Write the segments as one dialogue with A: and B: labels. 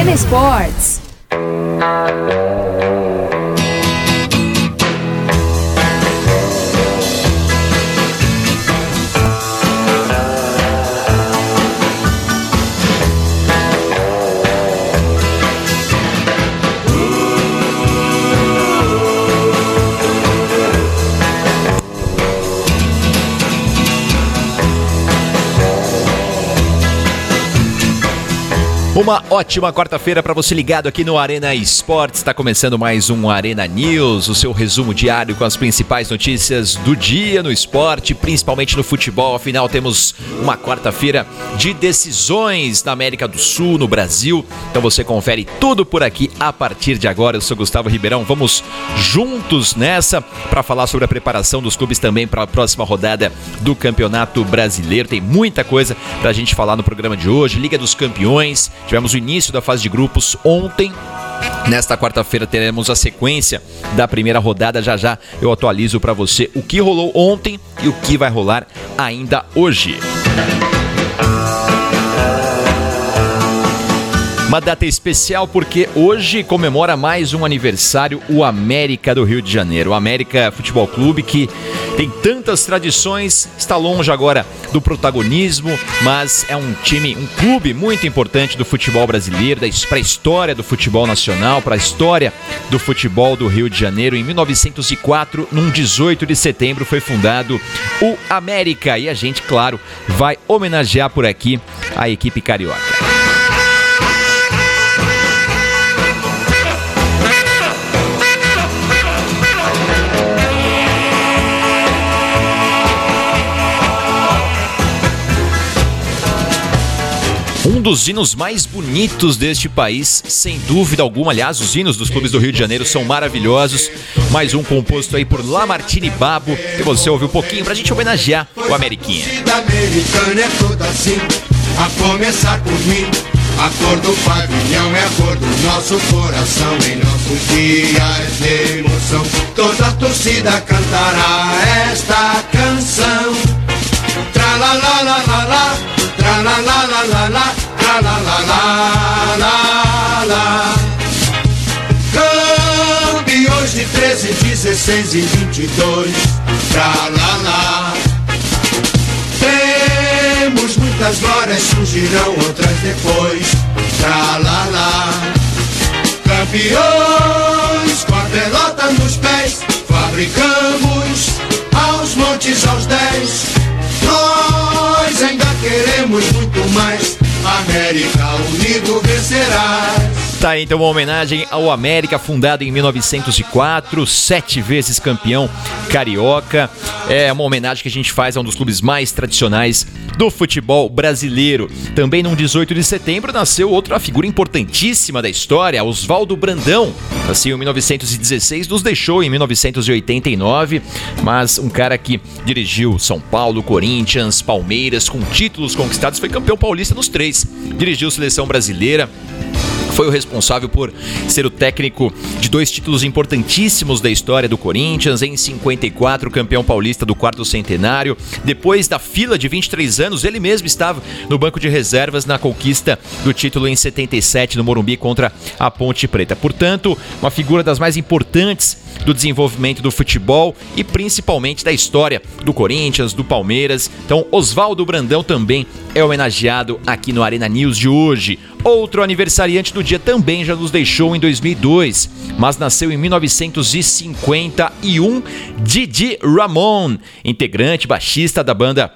A: Arena Esportes.
B: Uma ótima quarta-feira para você ligado aqui no Arena Esportes. Está começando mais um Arena News, o seu resumo diário com as principais notícias do dia no esporte, principalmente no futebol. Afinal, temos uma quarta-feira de decisões na América do Sul, no Brasil. Então você confere tudo por aqui a partir de agora. Eu sou Gustavo Ribeirão. Vamos juntos nessa para falar sobre a preparação dos clubes também para a próxima rodada do Campeonato Brasileiro. Tem muita coisa para a gente falar no programa de hoje. Liga dos Campeões Tivemos o início da fase de grupos ontem. Nesta quarta-feira teremos a sequência da primeira rodada. Já já eu atualizo para você o que rolou ontem e o que vai rolar ainda hoje. Uma data especial porque hoje comemora mais um aniversário o América do Rio de Janeiro. O América Futebol Clube que tem tantas tradições, está longe agora do protagonismo, mas é um time, um clube muito importante do futebol brasileiro, para a história do futebol nacional, para a história do futebol do Rio de Janeiro. Em 1904, num 18 de setembro, foi fundado o América e a gente, claro, vai homenagear por aqui a equipe carioca. Um dos hinos mais bonitos deste país, sem dúvida alguma. Aliás, os hinos dos clubes do Rio de Janeiro são maravilhosos. Mais um composto aí por Lamartine Babo, que você ouviu um pouquinho pra gente homenagear o Ameriquinha. A começar por mim, a é cor do pavilhão é a cor do nosso coração. Em nossos dias de emoção, toda a torcida cantará esta canção. Tra la la la la la, tra la la la la la la la la la Campeões de 13, 16 e 22 Tra la la Temos muitas glórias, surgirão outras depois Tra la la Campeões com a pelota nos pés Fabricamos aos montes aos dez nós ainda queremos muito mais. América unido vencerá. Tá então uma homenagem ao América, fundado em 1904, sete vezes campeão carioca. É uma homenagem que a gente faz a um dos clubes mais tradicionais do futebol brasileiro. Também no 18 de setembro nasceu outra figura importantíssima da história, Oswaldo Brandão. Nasceu em 1916, nos deixou em 1989, mas um cara que dirigiu São Paulo, Corinthians, Palmeiras, com títulos conquistados, foi campeão paulista nos três. Dirigiu seleção brasileira, foi o responsável por ser o técnico de dois títulos importantíssimos da história do Corinthians, em 54, campeão paulista do quarto centenário. Depois da fila de 23 anos, ele mesmo estava no banco de reservas na conquista do título em 77 no Morumbi contra a Ponte Preta. Portanto, uma figura das mais importantes do desenvolvimento do futebol e principalmente da história do Corinthians, do Palmeiras. Então, Oswaldo Brandão também é homenageado aqui no Arena News de hoje. Outro aniversariante do dia também já nos deixou em 2002, mas nasceu em 1951, Didi Ramon, integrante baixista da banda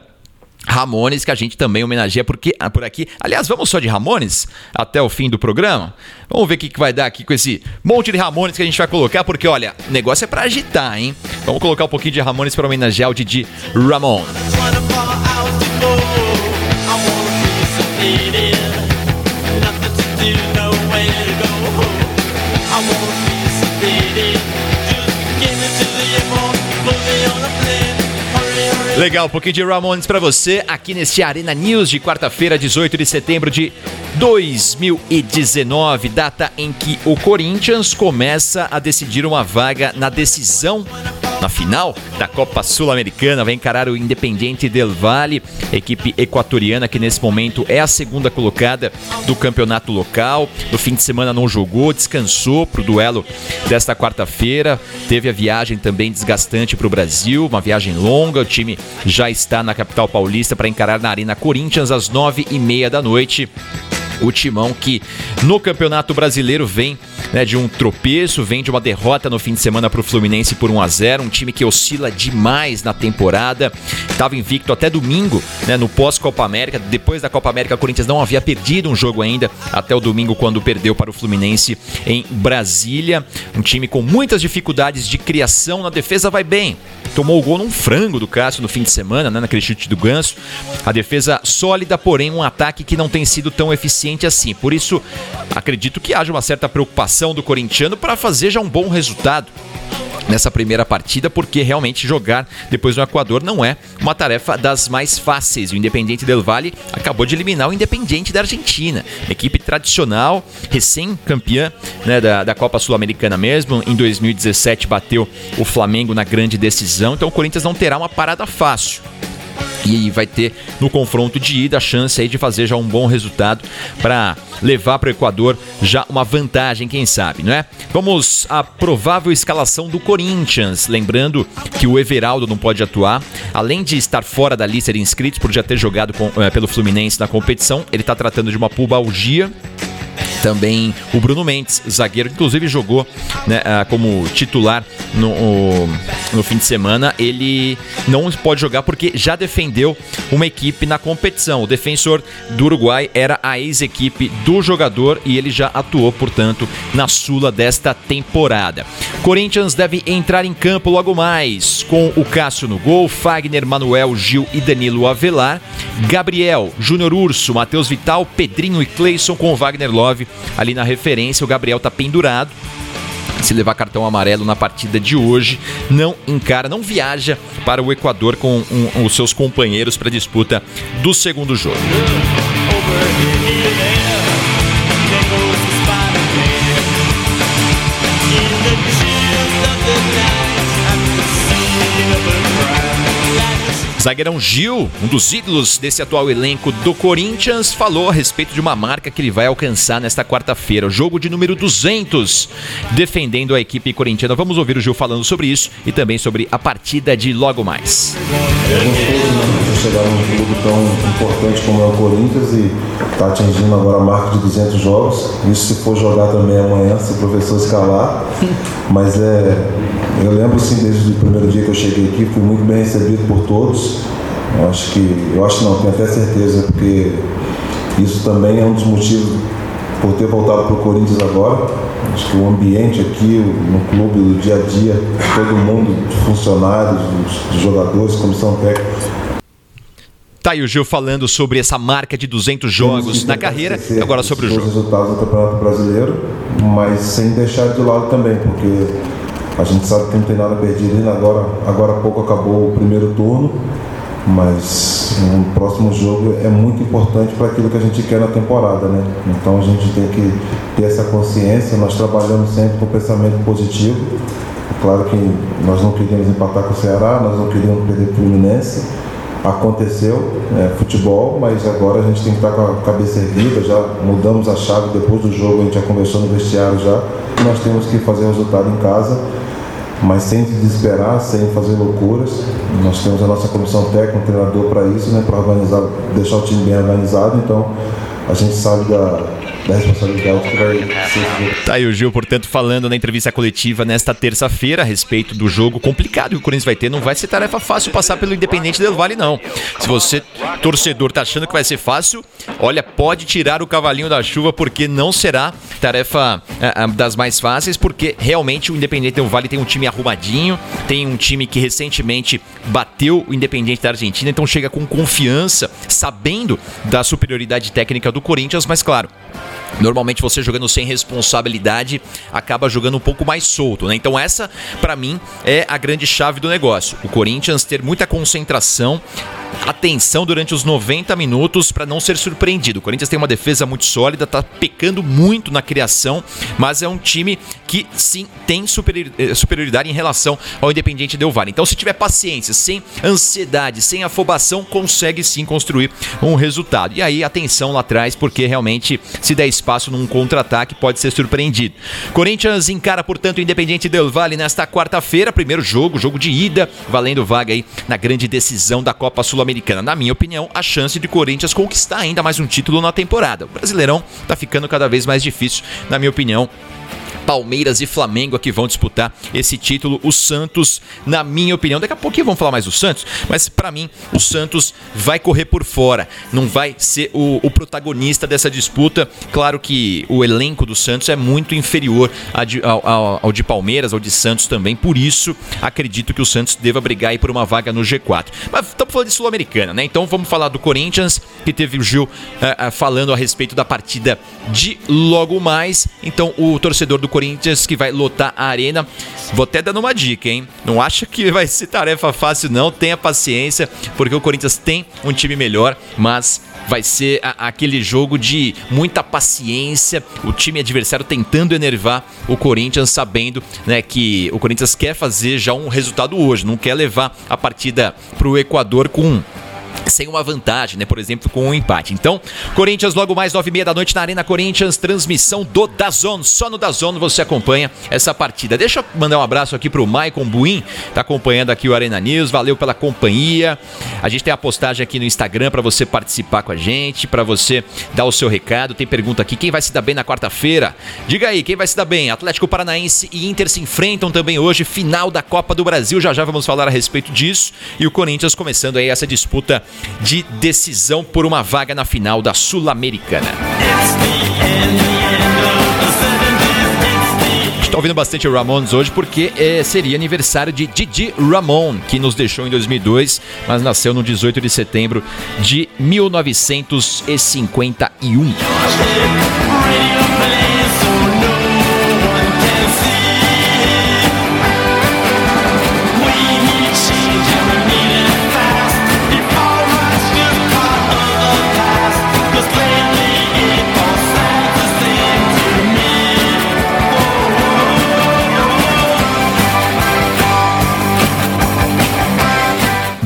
B: Ramones, que a gente também homenageia porque, por aqui. Aliás, vamos só de Ramones até o fim do programa? Vamos ver o que, que vai dar aqui com esse monte de Ramones que a gente vai colocar, porque olha, o negócio é para agitar, hein? Vamos colocar um pouquinho de Ramones para homenagear o Didi Ramon. Legal, um pouquinho de Ramones para você aqui nesse Arena News de quarta-feira, 18 de setembro de 2019, data em que o Corinthians começa a decidir uma vaga na decisão na final da Copa Sul-Americana, vai encarar o Independiente del Valle, equipe equatoriana que nesse momento é a segunda colocada do campeonato local. No fim de semana não jogou, descansou para o duelo desta quarta-feira. Teve a viagem também desgastante para o Brasil, uma viagem longa. O time já está na capital paulista para encarar na Arena Corinthians às nove e meia da noite o Timão que no Campeonato Brasileiro vem né, de um tropeço, vem de uma derrota no fim de semana para o Fluminense por 1 a 0 um time que oscila demais na temporada, estava invicto até domingo né, no pós-Copa América, depois da Copa América o Corinthians não havia perdido um jogo ainda até o domingo quando perdeu para o Fluminense em Brasília, um time com muitas dificuldades de criação na defesa vai bem, tomou o gol num frango do Cássio no fim de semana, né, naquele chute do Ganso, a defesa sólida, porém um ataque que não tem sido tão eficiente assim. Por isso, acredito que haja uma certa preocupação do corintiano para fazer já um bom resultado nessa primeira partida, porque realmente jogar depois no Equador não é uma tarefa das mais fáceis. O Independiente del Valle acabou de eliminar o Independiente da Argentina, equipe tradicional, recém-campeã né, da, da Copa Sul-Americana mesmo. Em 2017 bateu o Flamengo na grande decisão, então o Corinthians não terá uma parada fácil e vai ter no confronto de ida a chance aí de fazer já um bom resultado para levar para o Equador já uma vantagem, quem sabe, não é? Vamos à provável escalação do Corinthians, lembrando que o Everaldo não pode atuar, além de estar fora da lista de inscritos por já ter jogado com, é, pelo Fluminense na competição, ele está tratando de uma pubalgia também o Bruno Mendes, zagueiro, que inclusive jogou né, ah, como titular no, no fim de semana. Ele não pode jogar porque já defendeu uma equipe na competição. O defensor do Uruguai era a ex-equipe do jogador e ele já atuou, portanto, na Sula desta temporada. Corinthians deve entrar em campo logo mais com o Cássio no gol, Fagner, Manuel, Gil e Danilo Avelar, Gabriel, Júnior Urso, Matheus Vital, Pedrinho e Cleison com o Wagner Love ali na referência. O Gabriel tá pendurado. Se levar cartão amarelo na partida de hoje, não encara, não viaja para o Equador com um, os seus companheiros para a disputa do segundo jogo. Zagueirão Gil, um dos ídolos desse atual elenco do Corinthians, falou a respeito de uma marca que ele vai alcançar nesta quarta-feira, o jogo de número 200, defendendo a equipe corintiana. Vamos ouvir o Gil falando sobre isso e também sobre a partida de logo mais.
C: É chegar num clube tão importante como é o Corinthians e está atingindo agora a marca de 200 jogos. Isso se for jogar também amanhã, se o professor escalar. Mas é, eu lembro sim desde o primeiro dia que eu cheguei aqui, fui muito bem recebido por todos. Eu acho que, eu acho não, tenho até certeza, porque isso também é um dos motivos por ter voltado para o Corinthians agora. Acho que o ambiente aqui, no clube, do dia a dia, todo mundo, funcionários, os jogadores, comissão técnica,
B: Tá aí o Gil falando sobre essa marca de 200 jogos na carreira, agora sobre o jogo.
C: Os resultados do Campeonato Brasileiro, mas sem deixar de lado também, porque a gente sabe que não tem nada perdido ainda. Agora, agora há pouco acabou o primeiro turno, mas o próximo jogo é muito importante para aquilo que a gente quer na temporada, né? Então a gente tem que ter essa consciência. Nós trabalhamos sempre com pensamento positivo. É claro que nós não queríamos empatar com o Ceará, nós não queríamos perder o Fluminense. Aconteceu, é, futebol, mas agora a gente tem que estar com a cabeça erguida. Já mudamos a chave depois do jogo, a gente já conversou no vestiário já. Nós temos que fazer resultado em casa mas sem desesperar, sem fazer loucuras. Nós temos a nossa comissão técnica, um treinador para isso, né, para organizar, deixar o time bem organizado. Então, a gente sabe da, ser.
B: Tá aí o Gil, portanto, falando na entrevista coletiva nesta terça-feira a respeito do jogo complicado que o Corinthians vai ter. Não vai ser tarefa fácil passar pelo Independente Del Vale, não. Se você, torcedor, tá achando que vai ser fácil, olha, pode tirar o cavalinho da chuva, porque não será tarefa é, das mais fáceis, porque realmente o Independente Del Vale tem um time arrumadinho, tem um time que recentemente bateu o Independente da Argentina, então chega com confiança, sabendo da superioridade técnica do Corinthians, mas claro, Normalmente você jogando sem responsabilidade acaba jogando um pouco mais solto, né? Então essa, para mim, é a grande chave do negócio. O Corinthians ter muita concentração, atenção durante os 90 minutos para não ser surpreendido. O Corinthians tem uma defesa muito sólida, tá pecando muito na criação, mas é um time que sim tem eh, superioridade em relação ao Independiente Del Valle. Então, se tiver paciência, sem ansiedade, sem afobação, consegue sim construir um resultado. E aí, atenção lá atrás, porque realmente, se der espaço num contra-ataque, pode ser surpreendido. Corinthians encara, portanto, o Independiente Del Valle nesta quarta-feira, primeiro jogo, jogo de ida, valendo vaga aí na grande decisão da Copa Sul-Americana. Na minha opinião, a chance de Corinthians conquistar ainda mais um título na temporada. O Brasileirão tá ficando cada vez mais difícil, na minha opinião. Palmeiras e Flamengo que vão disputar esse título. O Santos, na minha opinião, daqui a pouquinho vamos falar mais do Santos, mas para mim o Santos vai correr por fora, não vai ser o, o, protagonista dessa disputa. Claro que o elenco do Santos é muito inferior ao, ao, ao, de Palmeiras, ao de Santos também, por isso acredito que o Santos deva brigar aí por uma vaga no G4. Mas estamos falando de Sul-Americana, né? Então vamos falar do Corinthians, que teve o Gil uh, uh, falando a respeito da partida de logo mais. Então o torcedor do Corinthians que vai lotar a arena. Vou até dando uma dica, hein? Não acha que vai ser tarefa fácil, não. Tenha paciência, porque o Corinthians tem um time melhor, mas vai ser a, aquele jogo de muita paciência, o time adversário tentando enervar o Corinthians, sabendo né, que o Corinthians quer fazer já um resultado hoje, não quer levar a partida para o Equador com sem uma vantagem, né? Por exemplo, com um empate. Então, Corinthians logo mais nove e meia da noite na Arena Corinthians, transmissão do Dazon. Só no Dazon você acompanha essa partida. Deixa eu mandar um abraço aqui pro Maicon Buin, tá acompanhando aqui o Arena News. Valeu pela companhia. A gente tem a postagem aqui no Instagram para você participar com a gente, para você dar o seu recado. Tem pergunta aqui, quem vai se dar bem na quarta-feira? Diga aí, quem vai se dar bem? Atlético Paranaense e Inter se enfrentam também hoje, final da Copa do Brasil. Já já vamos falar a respeito disso. E o Corinthians começando aí essa disputa de decisão por uma vaga na final da Sul-Americana. Estou ouvindo bastante Ramones hoje porque é, seria aniversário de Didi Ramon, que nos deixou em 2002, mas nasceu no 18 de setembro de 1951.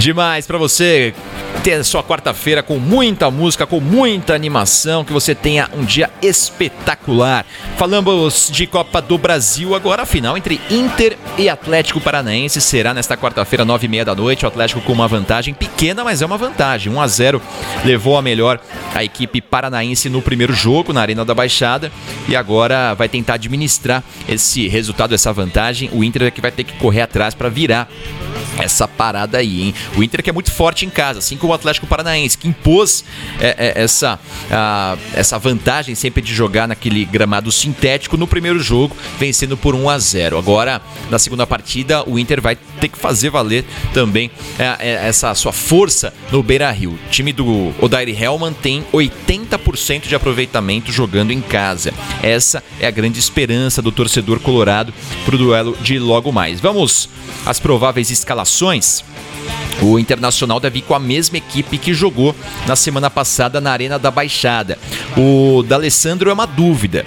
B: Demais para você ter sua quarta-feira com muita música, com muita animação, que você tenha um dia espetacular. Falamos de Copa do Brasil agora, a final entre Inter e Atlético Paranaense será nesta quarta-feira, nove e meia da noite. O Atlético com uma vantagem pequena, mas é uma vantagem. 1 a 0 levou a melhor a equipe paranaense no primeiro jogo na Arena da Baixada e agora vai tentar administrar esse resultado, essa vantagem. O Inter é que vai ter que correr atrás para virar essa parada aí, hein? O Inter que é muito forte em casa, assim como Atlético Paranaense, que impôs é, é, essa, a, essa vantagem sempre de jogar naquele gramado sintético no primeiro jogo, vencendo por 1 a 0. Agora, na segunda partida, o Inter vai ter que fazer valer também é, é essa sua força no Beira Rio. O time do Odair Hellman tem 80% de aproveitamento jogando em casa. Essa é a grande esperança do torcedor colorado para o duelo de logo mais. Vamos às prováveis escalações. O Internacional deve ir com a mesma equipe que jogou na semana passada na Arena da Baixada. O D'Alessandro é uma dúvida.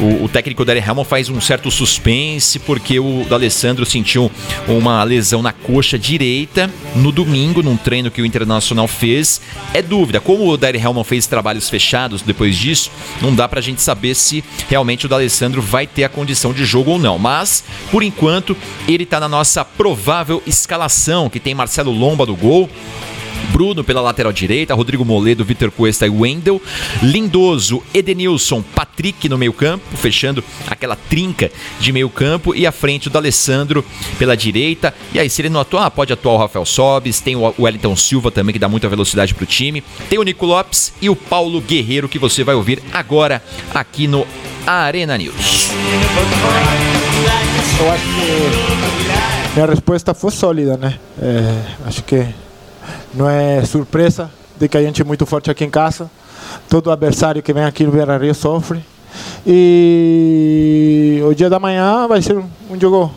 B: O, o técnico Derek Hamilton faz um certo suspense porque o D'Alessandro sentiu uma lesão na coxa direita no domingo, num treino que o Internacional fez. É dúvida. Como o Derek Hamilton fez trabalhos fechados depois disso, não dá pra gente saber se realmente o D'Alessandro vai ter a condição de jogo ou não. Mas, por enquanto, ele tá na nossa provável escalação, que tem Marcelo Lomba do gol. Bruno pela lateral direita, Rodrigo Moledo, Vitor Cuesta e Wendel, Lindoso, Edenilson, Patrick no meio campo, fechando aquela trinca de meio campo e à frente o D'Alessandro pela direita. E aí, se ele não atuar, pode atuar o Rafael Sobis, tem o Wellington Silva também que dá muita velocidade pro time, tem o Nico Lopes e o Paulo Guerreiro que você vai ouvir agora aqui no Arena News.
D: Eu acho que minha resposta foi sólida, né? É, acho que não é surpresa de que a gente é muito forte aqui em casa. Todo adversário que vem aqui no Beira Rio sofre. E o dia da manhã vai ser um jogo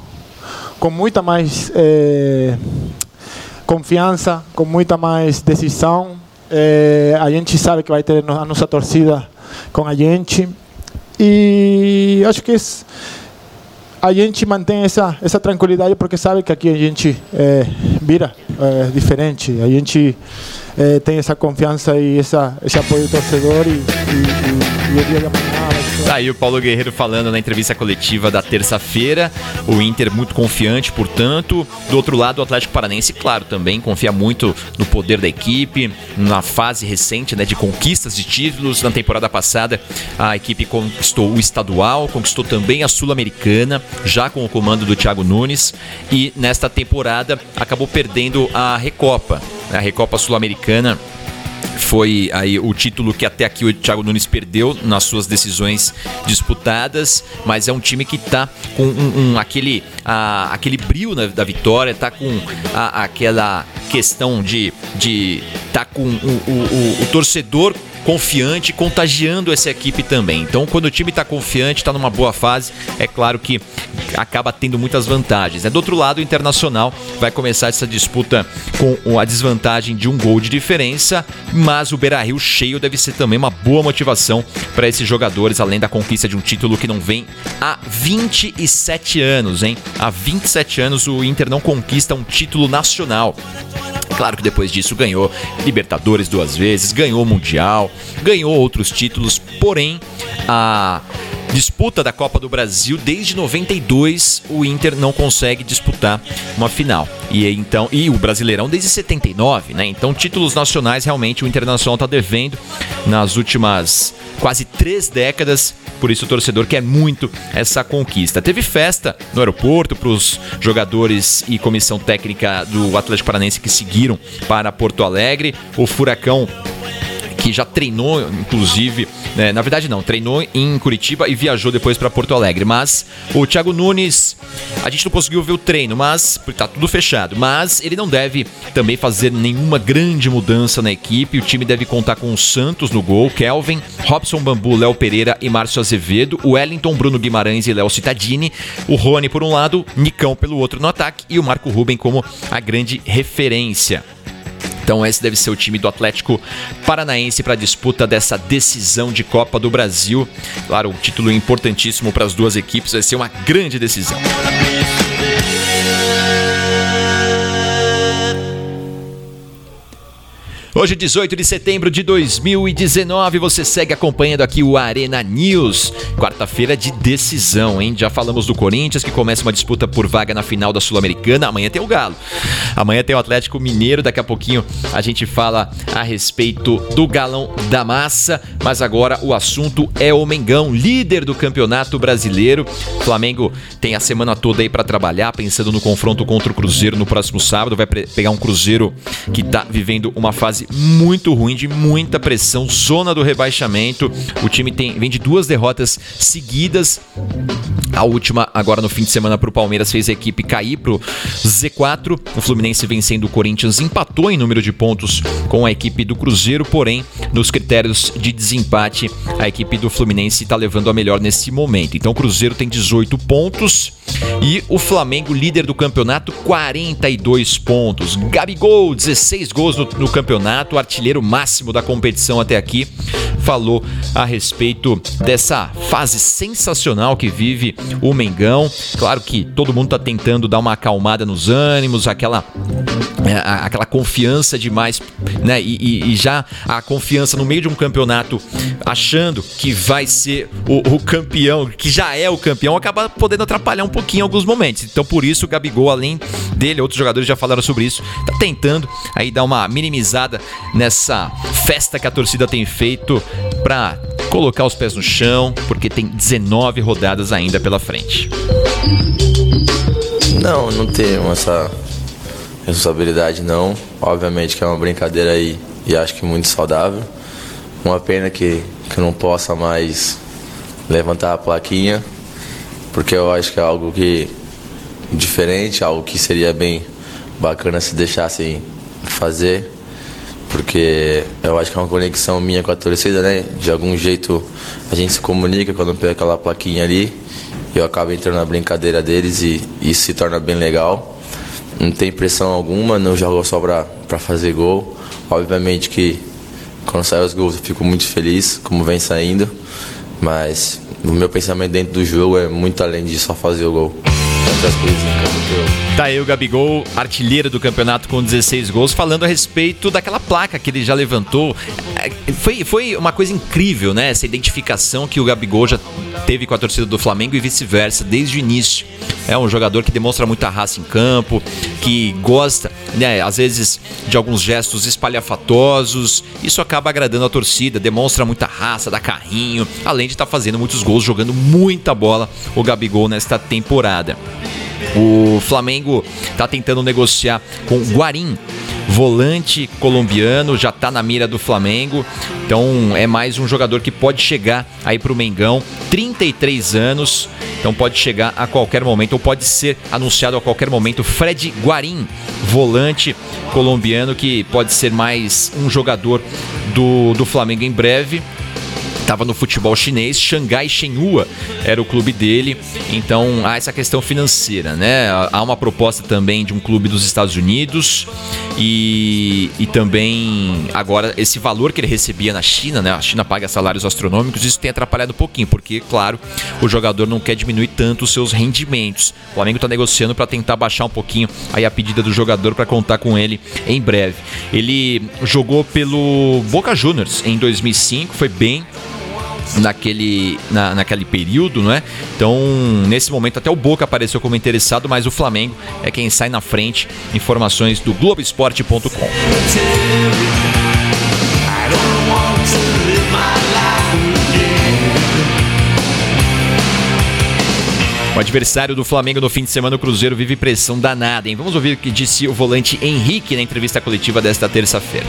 D: com muita mais é, confiança, com muita mais decisão. É, a gente sabe que vai ter a nossa torcida com a gente. E acho que a gente mantém essa, essa tranquilidade porque sabe que aqui a gente é, vira é, diferente. A gente é, tem essa confiança e essa, esse apoio do torcedor e, e, e, e o dia de amanhã
B: Tá aí o Paulo Guerreiro falando na entrevista coletiva da terça-feira. O Inter muito confiante, portanto. Do outro lado, o Atlético Paranense, claro, também confia muito no poder da equipe, na fase recente né, de conquistas de títulos. Na temporada passada, a equipe conquistou o estadual, conquistou também a Sul-Americana, já com o comando do Thiago Nunes. E nesta temporada acabou perdendo a Recopa. A Recopa Sul-Americana foi aí o título que até aqui o Thiago Nunes perdeu nas suas decisões disputadas, mas é um time que tá com um, um aquele, a, aquele brilho na, da vitória, tá com a, aquela questão de, de tá com o, o, o, o torcedor confiante, contagiando essa equipe também. Então, quando o time está confiante, está numa boa fase, é claro que acaba tendo muitas vantagens. Né? Do outro lado, o Internacional vai começar essa disputa com a desvantagem de um gol de diferença, mas o Beira-Rio cheio deve ser também uma boa motivação para esses jogadores, além da conquista de um título que não vem há 27 anos, hein? Há 27 anos o Inter não conquista um título nacional. Claro que depois disso ganhou Libertadores duas vezes, ganhou Mundial, ganhou outros títulos, porém a disputa da Copa do Brasil desde 92 o Inter não consegue disputar uma final. E então e o Brasileirão desde 79, né? Então títulos nacionais realmente o Internacional está devendo nas últimas quase três décadas. Por isso o torcedor quer muito essa conquista. Teve festa no aeroporto para os jogadores e comissão técnica do Atlético Paranense que seguiram para Porto Alegre. O Furacão que já treinou, inclusive, né, na verdade não, treinou em Curitiba e viajou depois para Porto Alegre. Mas o Thiago Nunes, a gente não conseguiu ver o treino, mas tá tudo fechado. Mas ele não deve também fazer nenhuma grande mudança na equipe. O time deve contar com o Santos no gol, Kelvin, Robson Bambu, Léo Pereira e Márcio Azevedo, o Wellington, Bruno Guimarães e Léo Cittadini, o Rony por um lado, Nicão pelo outro no ataque e o Marco Ruben como a grande referência. Então esse deve ser o time do Atlético Paranaense para a disputa dessa decisão de Copa do Brasil. Claro, um título importantíssimo para as duas equipes, vai ser uma grande decisão. Hoje, 18 de setembro de 2019, você segue acompanhando aqui o Arena News. Quarta-feira de decisão, hein? Já falamos do Corinthians, que começa uma disputa por vaga na final da Sul-Americana. Amanhã tem o Galo. Amanhã tem o Atlético Mineiro. Daqui a pouquinho a gente fala a respeito do Galão da Massa. Mas agora o assunto é o Mengão, líder do Campeonato Brasileiro. O Flamengo tem a semana toda aí para trabalhar, pensando no confronto contra o Cruzeiro no próximo sábado. Vai pegar um Cruzeiro que tá vivendo uma fase fase muito ruim, de muita pressão, zona do rebaixamento. O time tem, vem de duas derrotas seguidas. A última, agora no fim de semana, para o Palmeiras, fez a equipe cair para o Z4. O Fluminense vencendo o Corinthians empatou em número de pontos com a equipe do Cruzeiro, porém, nos critérios de desempate, a equipe do Fluminense está levando a melhor nesse momento. Então, o Cruzeiro tem 18 pontos e o Flamengo, líder do campeonato, 42 pontos. Gabigol, 16 gols no, no campeonato campeonato, artilheiro máximo da competição até aqui, falou a respeito dessa fase sensacional que vive o Mengão. Claro que todo mundo está tentando dar uma acalmada nos ânimos, aquela é, aquela confiança demais, né? E, e, e, já a confiança no meio de um campeonato, achando que vai ser o, o, campeão, que já é o campeão, acaba podendo atrapalhar um pouquinho em alguns momentos. Então, por isso, o Gabigol, além dele, outros jogadores já falaram sobre isso, tá tentando aí dar uma minimizada nessa festa que a torcida tem feito para colocar os pés no chão, porque tem 19 rodadas ainda pela frente.
E: Não, não tenho essa responsabilidade não. Obviamente que é uma brincadeira aí e acho que muito saudável. Uma pena que, que não possa mais levantar a plaquinha, porque eu acho que é algo que diferente, algo que seria bem bacana se deixassem fazer, porque eu acho que é uma conexão minha com a torcida, né? De algum jeito a gente se comunica quando pega aquela plaquinha ali, eu acabo entrando na brincadeira deles e isso se torna bem legal. não tem pressão alguma, não jogo só para fazer gol. Obviamente que quando saem os gols eu fico muito feliz, como vem saindo, mas o meu pensamento dentro do jogo é muito além de só fazer o gol. Outras coisas eu
B: Tá aí o Gabigol, artilheiro do campeonato com 16 gols, falando a respeito daquela placa que ele já levantou. É, foi, foi uma coisa incrível, né? Essa identificação que o Gabigol já teve com a torcida do Flamengo e vice-versa, desde o início. É um jogador que demonstra muita raça em campo, que gosta, né, às vezes, de alguns gestos espalhafatosos. Isso acaba agradando a torcida, demonstra muita raça, dá carrinho, além de estar tá fazendo muitos gols, jogando muita bola o Gabigol nesta temporada. O Flamengo está tentando negociar com Guarim, volante colombiano, já está na mira do Flamengo. Então é mais um jogador que pode chegar aí para o Mengão, 33 anos. Então pode chegar a qualquer momento, ou pode ser anunciado a qualquer momento. Fred Guarim, volante colombiano, que pode ser mais um jogador do, do Flamengo em breve estava no futebol chinês, Xangai Shenhua era o clube dele. Então há essa questão financeira, né? Há uma proposta também de um clube dos Estados Unidos e, e também agora esse valor que ele recebia na China, né? A China paga salários astronômicos, isso tem atrapalhado um pouquinho, porque, claro, o jogador não quer diminuir tanto os seus rendimentos. O Flamengo está negociando para tentar baixar um pouquinho aí a pedida do jogador para contar com ele em breve. Ele jogou pelo Boca Juniors em 2005, foi bem naquele, na, naquele período, não é? Então, nesse momento, até o Boca apareceu como interessado, mas o Flamengo é quem sai na frente. Informações do Globoesporte.com. O adversário do Flamengo no fim de semana, o Cruzeiro, vive pressão danada, hein? Vamos ouvir o que disse o volante Henrique na entrevista coletiva desta terça-feira.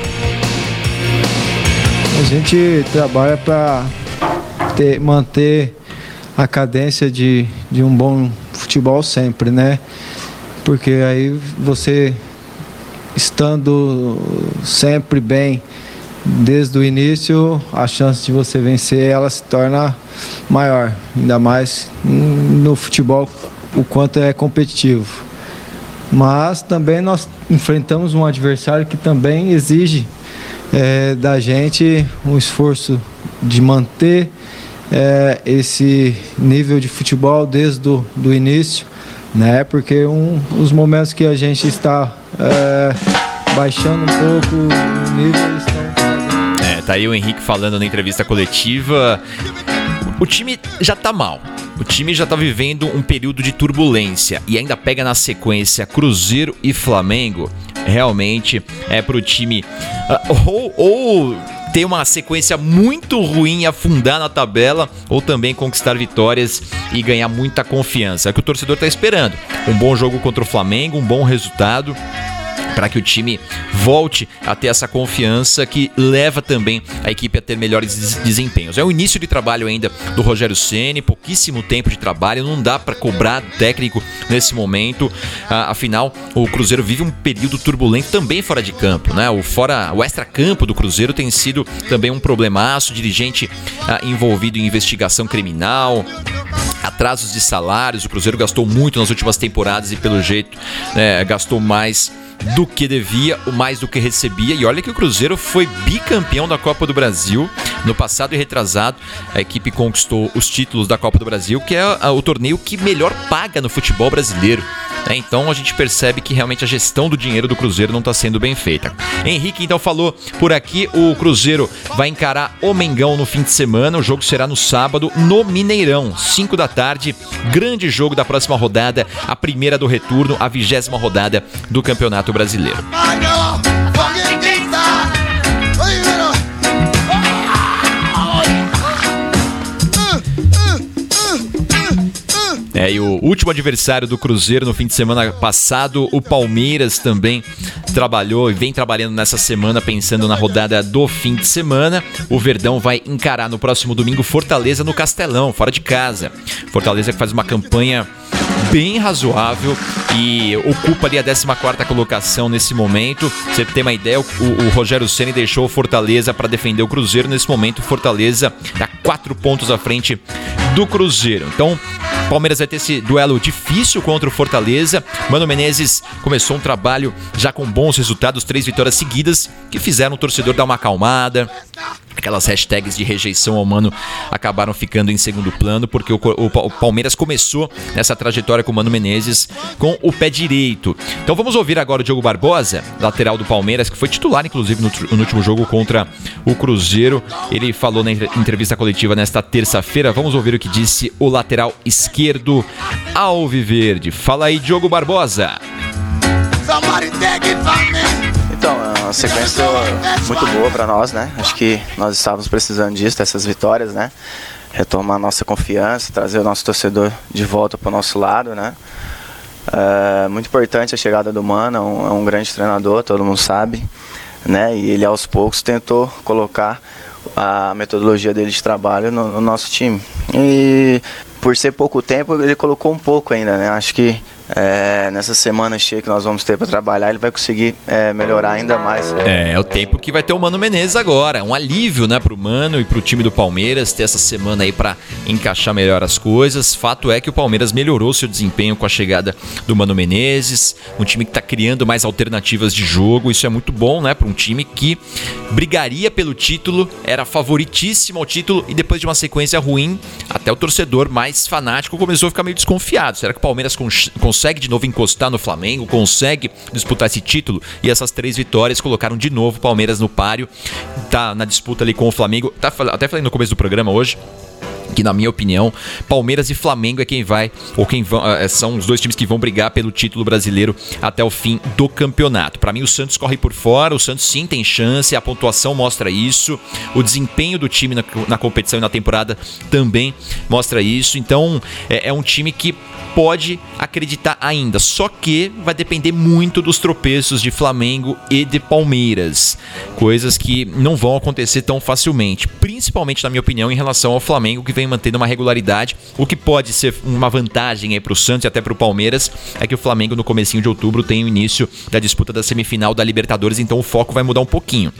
F: A gente trabalha para ter, manter a cadência de, de um bom futebol sempre, né? Porque aí você estando sempre bem desde o início, a chance de você vencer ela se torna maior, ainda mais no futebol o quanto é competitivo. Mas também nós enfrentamos um adversário que também exige é, da gente um esforço de manter é, esse nível de futebol desde o do início, né? Porque um, os momentos que a gente está é, baixando um pouco o nível estão.
B: É, tá aí o Henrique falando na entrevista coletiva. O time já tá mal. O time já tá vivendo um período de turbulência e ainda pega na sequência Cruzeiro e Flamengo. Realmente é pro time uh, ou, ou ter uma sequência muito ruim afundar na tabela ou também conquistar vitórias e ganhar muita confiança. É o que o torcedor está esperando. Um bom jogo contra o Flamengo, um bom resultado para que o time volte a ter essa confiança que leva também a equipe a ter melhores desempenhos. É o início de trabalho ainda do Rogério Ceni, pouquíssimo tempo de trabalho, não dá para cobrar técnico nesse momento. Ah, afinal, o Cruzeiro vive um período turbulento também fora de campo, né? O fora, o extra-campo do Cruzeiro tem sido também um problemaço, dirigente ah, envolvido em investigação criminal, atrasos de salários. O Cruzeiro gastou muito nas últimas temporadas e, pelo jeito, né, gastou mais do que devia, o mais do que recebia. E olha que o Cruzeiro foi bicampeão da Copa do Brasil no passado e retrasado. A equipe conquistou os títulos da Copa do Brasil, que é o torneio que melhor paga no futebol brasileiro. Né? Então a gente percebe que realmente a gestão do dinheiro do Cruzeiro não está sendo bem feita. Henrique então falou por aqui: o Cruzeiro vai encarar o Mengão no fim de semana. O jogo será no sábado no Mineirão, 5 da tarde. Grande jogo da próxima rodada, a primeira do retorno, a vigésima rodada do Campeonato Brasileiro. É, e o último adversário do Cruzeiro no fim de semana passado, o Palmeiras também trabalhou e vem trabalhando nessa semana pensando na rodada do fim de semana. O Verdão vai encarar no próximo domingo Fortaleza no Castelão, fora de casa. Fortaleza que faz uma campanha bem razoável e ocupa ali a 14 colocação nesse momento. Você tem uma ideia, o, o Rogério Ceni deixou o Fortaleza para defender o Cruzeiro. Nesse momento, Fortaleza está quatro pontos à frente do Cruzeiro. Então, Palmeiras vai ter esse duelo difícil contra o Fortaleza. Mano Menezes começou um trabalho já com bons resultados, três vitórias seguidas, que fizeram o torcedor dar uma acalmada. Aquelas hashtags de rejeição ao Mano acabaram ficando em segundo plano, porque o, o, o Palmeiras começou nessa trajetória com o Mano Menezes com o pé direito. Então vamos ouvir agora o Diogo Barbosa, lateral do Palmeiras, que foi titular, inclusive, no, no último jogo contra o Cruzeiro. Ele falou na entrevista coletiva nesta terça-feira. Vamos ouvir o que disse o lateral esquerdo Alviverde. Fala aí, Diogo Barbosa.
G: Então, é uma sequência muito boa para nós, né? Acho que nós estávamos precisando disso, dessas vitórias, né? Retomar nossa confiança, trazer o nosso torcedor de volta para o nosso lado, né? É muito importante a chegada do Mano, é um, é um grande treinador, todo mundo sabe, né? E ele aos poucos tentou colocar a metodologia dele de trabalho no, no nosso time. E por ser pouco tempo, ele colocou um pouco ainda, né? Acho que é, nessa semana cheia que nós vamos ter para trabalhar, ele vai conseguir é, melhorar ainda mais.
B: É, é o tempo que vai ter o Mano Menezes agora. Um alívio, né, pro Mano e pro time do Palmeiras ter essa semana aí para encaixar melhor as coisas. Fato é que o Palmeiras melhorou seu desempenho com a chegada do Mano Menezes, um time que tá criando mais alternativas de jogo. Isso é muito bom, né, para um time que brigaria pelo título, era favoritíssimo ao título e depois de uma sequência ruim, até o torcedor mais fanático começou a ficar meio desconfiado. Será que o Palmeiras consegue de novo encostar no Flamengo, consegue disputar esse título e essas três vitórias colocaram de novo o Palmeiras no páreo, tá na disputa ali com o Flamengo. Tá, até falei no começo do programa hoje, que na minha opinião, Palmeiras e Flamengo é quem vai, ou quem vão, é, são os dois times que vão brigar pelo título brasileiro até o fim do campeonato. Para mim, o Santos corre por fora, o Santos sim tem chance, a pontuação mostra isso, o desempenho do time na, na competição e na temporada também mostra isso. Então, é, é um time que pode acreditar ainda, só que vai depender muito dos tropeços de Flamengo e de Palmeiras, coisas que não vão acontecer tão facilmente, principalmente na minha opinião em relação ao Flamengo que vem mantendo uma regularidade. O que pode ser uma vantagem aí para o Santos e até para o Palmeiras é que o Flamengo no comecinho de outubro tem o início da disputa da semifinal da Libertadores, então o foco vai mudar um pouquinho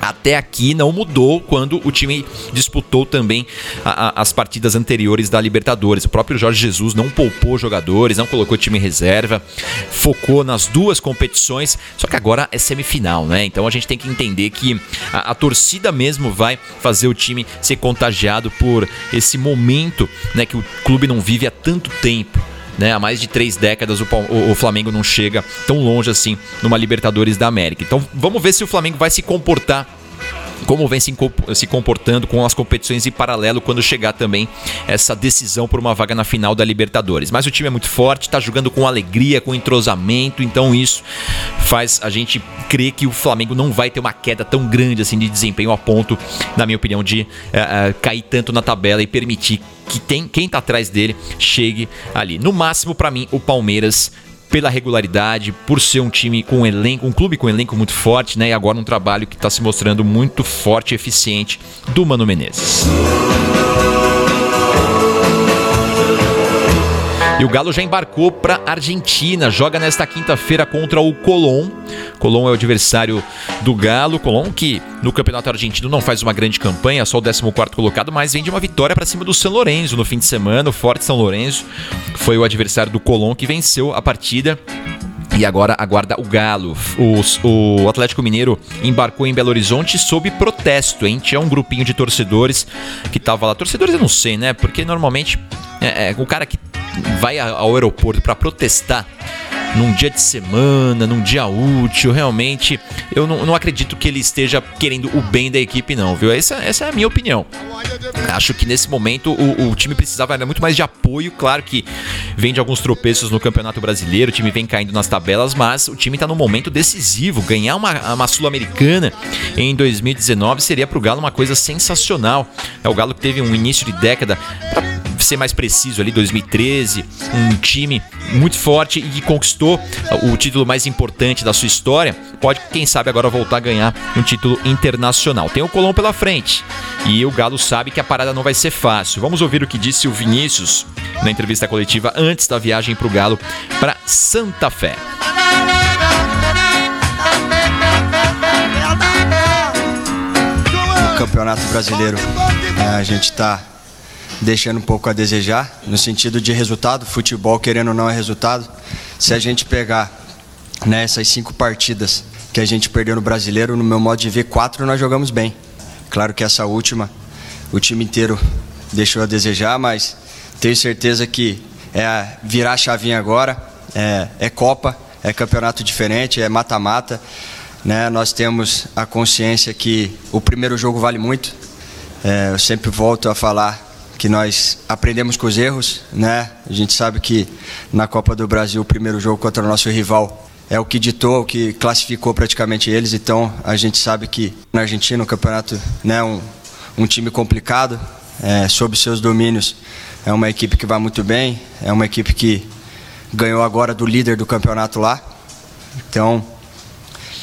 B: até aqui não mudou quando o time disputou também a, a, as partidas anteriores da Libertadores. O próprio Jorge Jesus não poupou jogadores, não colocou time em reserva, focou nas duas competições, só que agora é semifinal, né? Então a gente tem que entender que a, a torcida mesmo vai fazer o time ser contagiado por esse momento né, que o clube não vive há tanto tempo né? Há mais de três décadas o, o, o, Flamengo não chega tão longe assim numa Libertadores da América. Então vamos ver se o Flamengo vai se comportar como vem se comportando com as competições em paralelo quando chegar também essa decisão por uma vaga na final da Libertadores. Mas o time é muito forte, está jogando com alegria, com entrosamento, então isso faz a gente crer que o Flamengo não vai ter uma queda tão grande assim de desempenho a ponto, na minha opinião, de uh, uh, cair tanto na tabela e permitir que tem, quem está atrás dele chegue ali. No máximo, para mim, o Palmeiras pela regularidade, por ser um time com elenco, um clube com elenco muito forte, né? E agora um trabalho que está se mostrando muito forte e eficiente do Mano Menezes. E o Galo já embarcou para Argentina, joga nesta quinta-feira contra o Colón. Colón é o adversário do Galo. Colón que no Campeonato Argentino não faz uma grande campanha, só o 14 colocado, mas vem de uma vitória para cima do São Lourenço no fim de semana. O Forte São Lourenço foi o adversário do Colón que venceu a partida e agora aguarda o Galo. O, o, Atlético Mineiro embarcou em Belo Horizonte sob protesto, hein? Tinha um grupinho de torcedores que tava lá. Torcedores eu não sei, né? Porque normalmente é, é, o cara que vai ao aeroporto para protestar num dia de semana, num dia útil, realmente eu não, não, acredito que ele esteja querendo o bem da equipe, não, viu? Essa, essa é a minha opinião. Acho que nesse momento o, o time precisava muito mais de apoio. Claro que vem de alguns tropeços no Campeonato Brasileiro, o time vem caindo nas tabelas, mas o time está num momento decisivo. Ganhar uma, uma Sul-Americana em 2019 seria para o Galo uma coisa sensacional. É o Galo que teve um início de década, para ser mais preciso ali, 2013, um time muito forte e que conquistou o título mais importante da sua história, pode, quem sabe, agora voltar a ganhar um título internacional. Tem o Colom pela frente e o Galo sabe que a parada não vai ser fácil. Vamos ouvir o que disse o Vinícius na entrevista coletiva antes da viagem para o Galo para Santa Fé.
H: O Campeonato Brasileiro, é, a gente está deixando um pouco a desejar, no sentido de resultado. Futebol, querendo ou não, é resultado. Se a gente pegar né, essas cinco partidas que a gente perdeu no brasileiro, no meu modo de ver, quatro nós jogamos bem. Claro que essa última, o time inteiro deixou a desejar, mas tenho certeza que é virar a chavinha agora, é, é Copa, é campeonato diferente, é mata-mata. Né? Nós temos a consciência que o primeiro jogo vale muito. É, eu sempre volto a falar que nós aprendemos com os erros. Né? A gente sabe que na Copa do Brasil o primeiro jogo contra o nosso rival é o que ditou, o que classificou praticamente eles. Então a gente sabe que na Argentina o campeonato né, um, um time complicado, é, sob seus domínios. É uma equipe que vai muito bem, é uma equipe que ganhou agora do líder do campeonato lá. Então,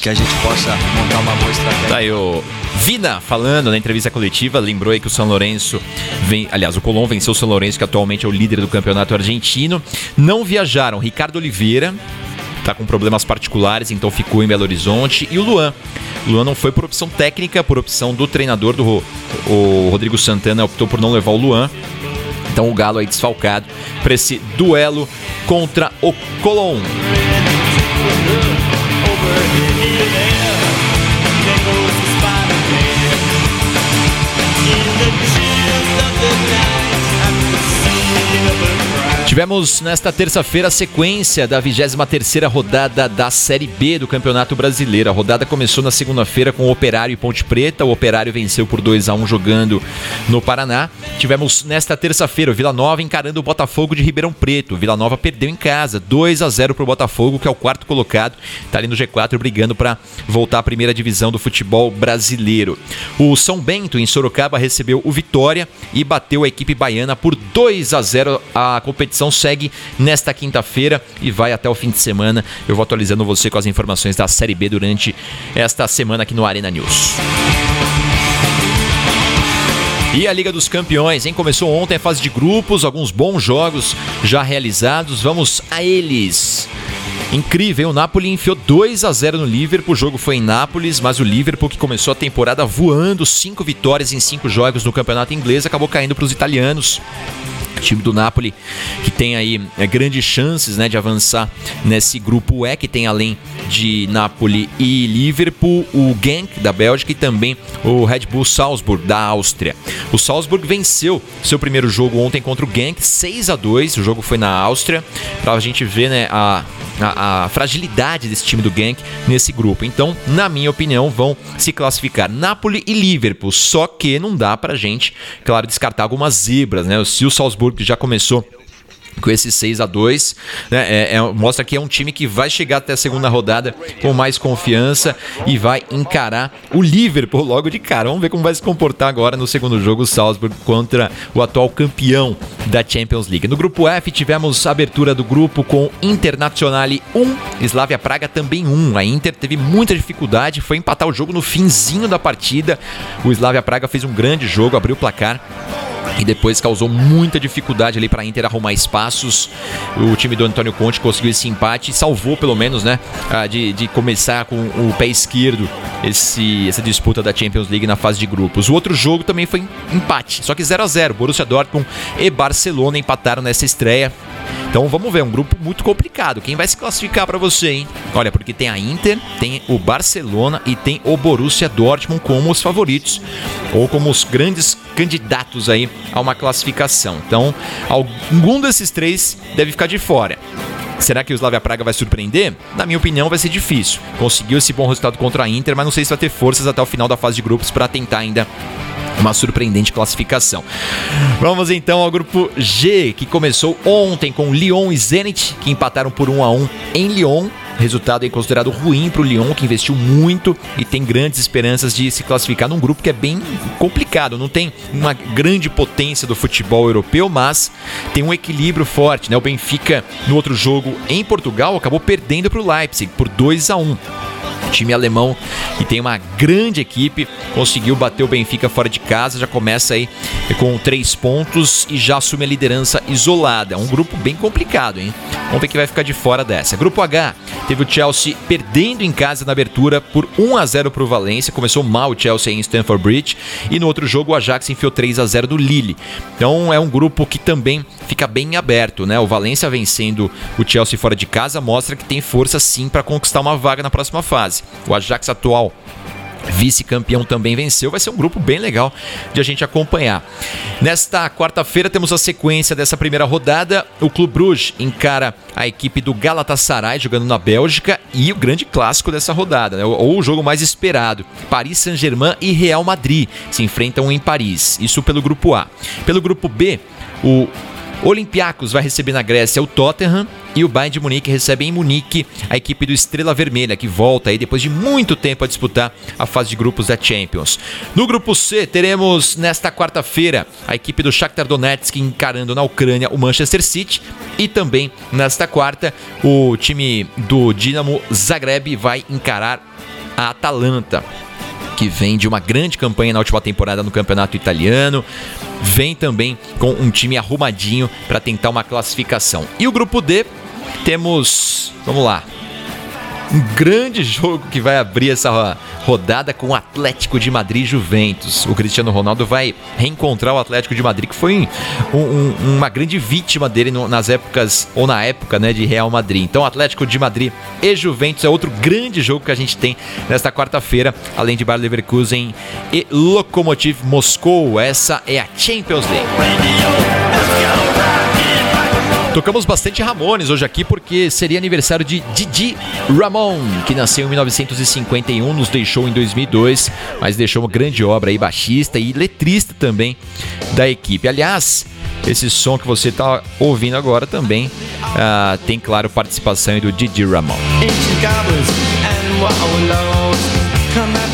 H: que a gente possa montar uma boa estratégia.
B: Tá aí o Vina falando na entrevista coletiva, lembrou aí que o São Lourenço vem, aliás, o Colón venceu o São Lourenço, que atualmente é o líder do campeonato argentino. Não viajaram Ricardo Oliveira, tá com problemas particulares, então ficou em Belo Horizonte, e o Luan. O Luan não foi por opção técnica, por opção do treinador do o Rodrigo Santana optou por não levar o Luan. Então o Galo aí desfalcado para esse duelo contra o Colón. Tivemos nesta terça-feira a sequência da 23ª rodada da Série B do Campeonato Brasileiro. A rodada começou na segunda-feira com o Operário e Ponte Preta. O Operário venceu por 2 a 1 jogando no Paraná. Tivemos nesta terça-feira o Vila Nova encarando o Botafogo de Ribeirão Preto. O Vila Nova perdeu em casa, 2 a 0 para o Botafogo, que é o quarto colocado, está ali no G4 brigando para voltar à primeira divisão do futebol brasileiro. O São Bento em Sorocaba recebeu o Vitória e bateu a equipe baiana por 2 a 0 a competição competição segue nesta quinta-feira e vai até o fim de semana. Eu vou atualizando você com as informações da Série B durante esta semana aqui no Arena News. E a Liga dos Campeões, hein? Começou ontem a fase de grupos, alguns bons jogos já realizados. Vamos a eles. Incrível, o Napoli enfiou 2 a 0 no Liverpool. O jogo foi em Nápoles, mas o Liverpool, que começou a temporada voando, cinco vitórias em cinco jogos no campeonato inglês, acabou caindo para os italianos time do Napoli que tem aí é, grandes chances né, de avançar nesse grupo E, que tem além de Napoli e Liverpool, o Genk da Bélgica e também o Red Bull Salzburg da Áustria. O Salzburg venceu seu primeiro jogo ontem contra o Genk, 6 a 2 o jogo foi na Áustria, para a gente ver né, a, a, a fragilidade desse time do Genk nesse grupo. Então, na minha opinião, vão se classificar Napoli e Liverpool, só que não dá pra gente, claro, descartar algumas zebras, né? Se o Salzburg que já começou com esse 6 a 2 né? É, é, mostra que é um time que vai chegar até a segunda rodada com mais confiança e vai encarar o Liverpool logo de cara. Vamos ver como vai se comportar agora no segundo jogo o Salzburg contra o atual campeão da Champions League. No grupo F tivemos a abertura do grupo com Internazionale 1, Slavia Praga também 1. A Inter teve muita dificuldade, foi empatar o jogo no finzinho da partida. O Slavia Praga fez um grande jogo, abriu o placar e depois causou muita dificuldade ali para a Inter arrumar espaços. O time do Antônio Conte conseguiu esse empate e salvou pelo menos, né, de, de começar com o pé esquerdo esse, essa disputa da Champions League na fase de grupos. O outro jogo também foi empate, só que 0 a 0. Borussia Dortmund e Barcelona empataram nessa estreia. Então vamos ver, um grupo muito complicado. Quem vai se classificar para você, hein? Olha, porque tem a Inter, tem o Barcelona e tem o Borussia Dortmund como os favoritos ou como os grandes candidatos aí a uma classificação. Então, algum desses três deve ficar de fora. Será que o Slavia Praga vai surpreender? Na minha opinião, vai ser difícil. Conseguiu esse bom resultado contra a Inter, mas não sei se vai ter forças até o final da fase de grupos para tentar ainda uma surpreendente classificação. Vamos então ao grupo G, que começou ontem com Lyon e Zenit, que empataram por 1 a 1 em Lyon. Resultado considerado ruim para o Lyon, que investiu muito e tem grandes esperanças de se classificar num grupo que é bem complicado. Não tem uma grande potência do futebol europeu, mas tem um equilíbrio forte. Né? O Benfica, no outro jogo em Portugal, acabou perdendo para o Leipzig por 2 a 1 time alemão que tem uma grande equipe, conseguiu bater o Benfica fora de casa, já começa aí com três pontos e já assume a liderança isolada. Um grupo bem complicado, hein? Vamos ver quem vai ficar de fora dessa. Grupo H, Teve o Chelsea perdendo em casa na abertura por 1 a 0 para o Valência. Começou mal o Chelsea em Stamford Bridge. E no outro jogo o Ajax enfiou 3 a 0 do Lille. Então é um grupo que também fica bem aberto, né? O Valência vencendo o Chelsea fora de casa mostra que tem força sim para conquistar uma vaga na próxima fase. O Ajax atual vice-campeão também venceu. Vai ser um grupo bem legal de a gente acompanhar. Nesta quarta-feira temos a sequência dessa primeira rodada. O Clube Bruges encara a equipe do Galatasaray jogando na Bélgica e o grande clássico dessa rodada, né? ou o jogo mais esperado. Paris Saint-Germain e Real Madrid se enfrentam em Paris. Isso pelo grupo A. Pelo grupo B, o Olympiacos vai receber na Grécia o Tottenham e o Bayern de Munique recebe em Munique a equipe do Estrela Vermelha, que volta aí depois de muito tempo a disputar a fase de grupos da Champions. No grupo C, teremos nesta quarta-feira a equipe do Shakhtar Donetsk encarando na Ucrânia o Manchester City e também nesta quarta o time do Dinamo Zagreb vai encarar a Atalanta que vem de uma grande campanha na última temporada no campeonato italiano, vem também com um time arrumadinho para tentar uma classificação. E o grupo D, temos, vamos lá, um grande jogo que vai abrir essa rodada com o Atlético de Madrid Juventus. O Cristiano Ronaldo vai reencontrar o Atlético de Madrid, que foi um, um, uma grande vítima dele nas épocas, ou na época, né, de Real Madrid. Então, Atlético de Madrid e Juventus é outro grande jogo que a gente tem nesta quarta-feira, além de Bayer Leverkusen e Lokomotiv Moscou. Essa é a Champions League. Tocamos bastante Ramones hoje aqui porque seria aniversário de Didi Ramon, que nasceu em 1951, nos deixou em 2002, mas deixou uma grande obra aí, baixista e letrista também da equipe. Aliás, esse som que você está ouvindo agora também uh, tem, claro, participação do Didi Ramon.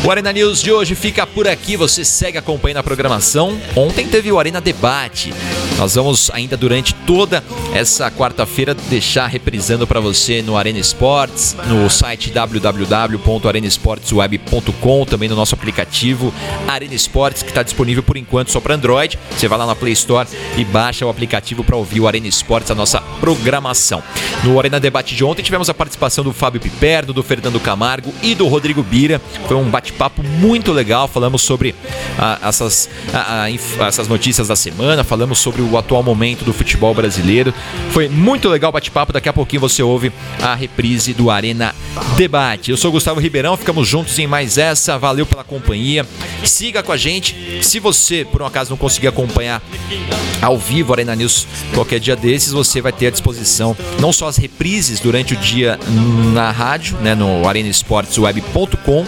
B: O Arena News de hoje fica por aqui. Você segue acompanhando a programação. Ontem teve o Arena Debate. Nós vamos ainda durante toda essa quarta-feira deixar reprisando para você no Arena Esportes, no site www.arenaesportesweb.com, também no nosso aplicativo Arena Esportes, que está disponível por enquanto só para Android. Você vai lá na Play Store e baixa o aplicativo para ouvir o Arena Esportes, a nossa programação. No Arena Debate de ontem tivemos a participação do Fábio Piperno, do Fernando Camargo e do Rodrigo Bira. Foi um bate-papo muito legal. Falamos sobre ah, essas, ah, ah essas notícias da semana, falamos sobre o atual momento do futebol brasileiro. Foi muito legal o bate-papo. Daqui a pouquinho você ouve a reprise do Arena Debate. Eu sou Gustavo Ribeirão, ficamos juntos em mais essa. Valeu pela companhia. Siga com a gente. Se você, por um acaso, não conseguir acompanhar ao vivo Arena News qualquer dia desses, você vai ter à disposição não só as reprises durante o dia na rádio, né, no arenaesportesweb.com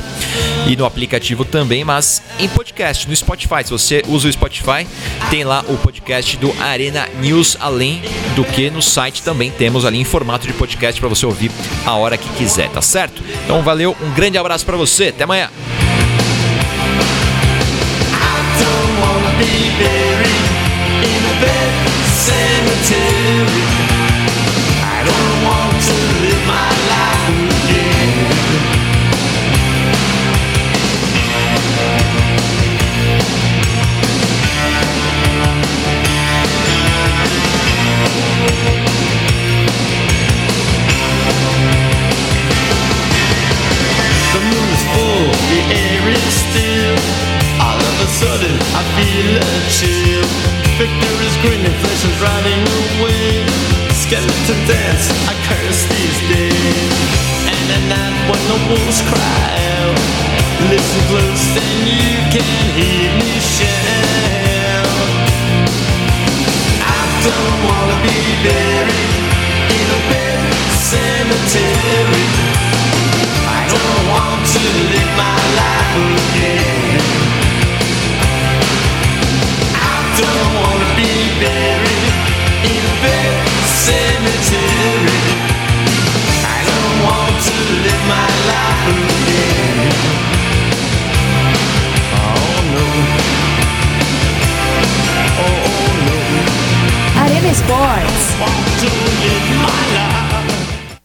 B: e no aplicativo também, mas em podcast, no Spotify. Se você usa o Spotify, tem lá o podcast do Arena News, além do que no site também temos ali em formato de podcast para você ouvir a hora que quiser, tá certo? Então valeu, um grande abraço para você, até amanhã. I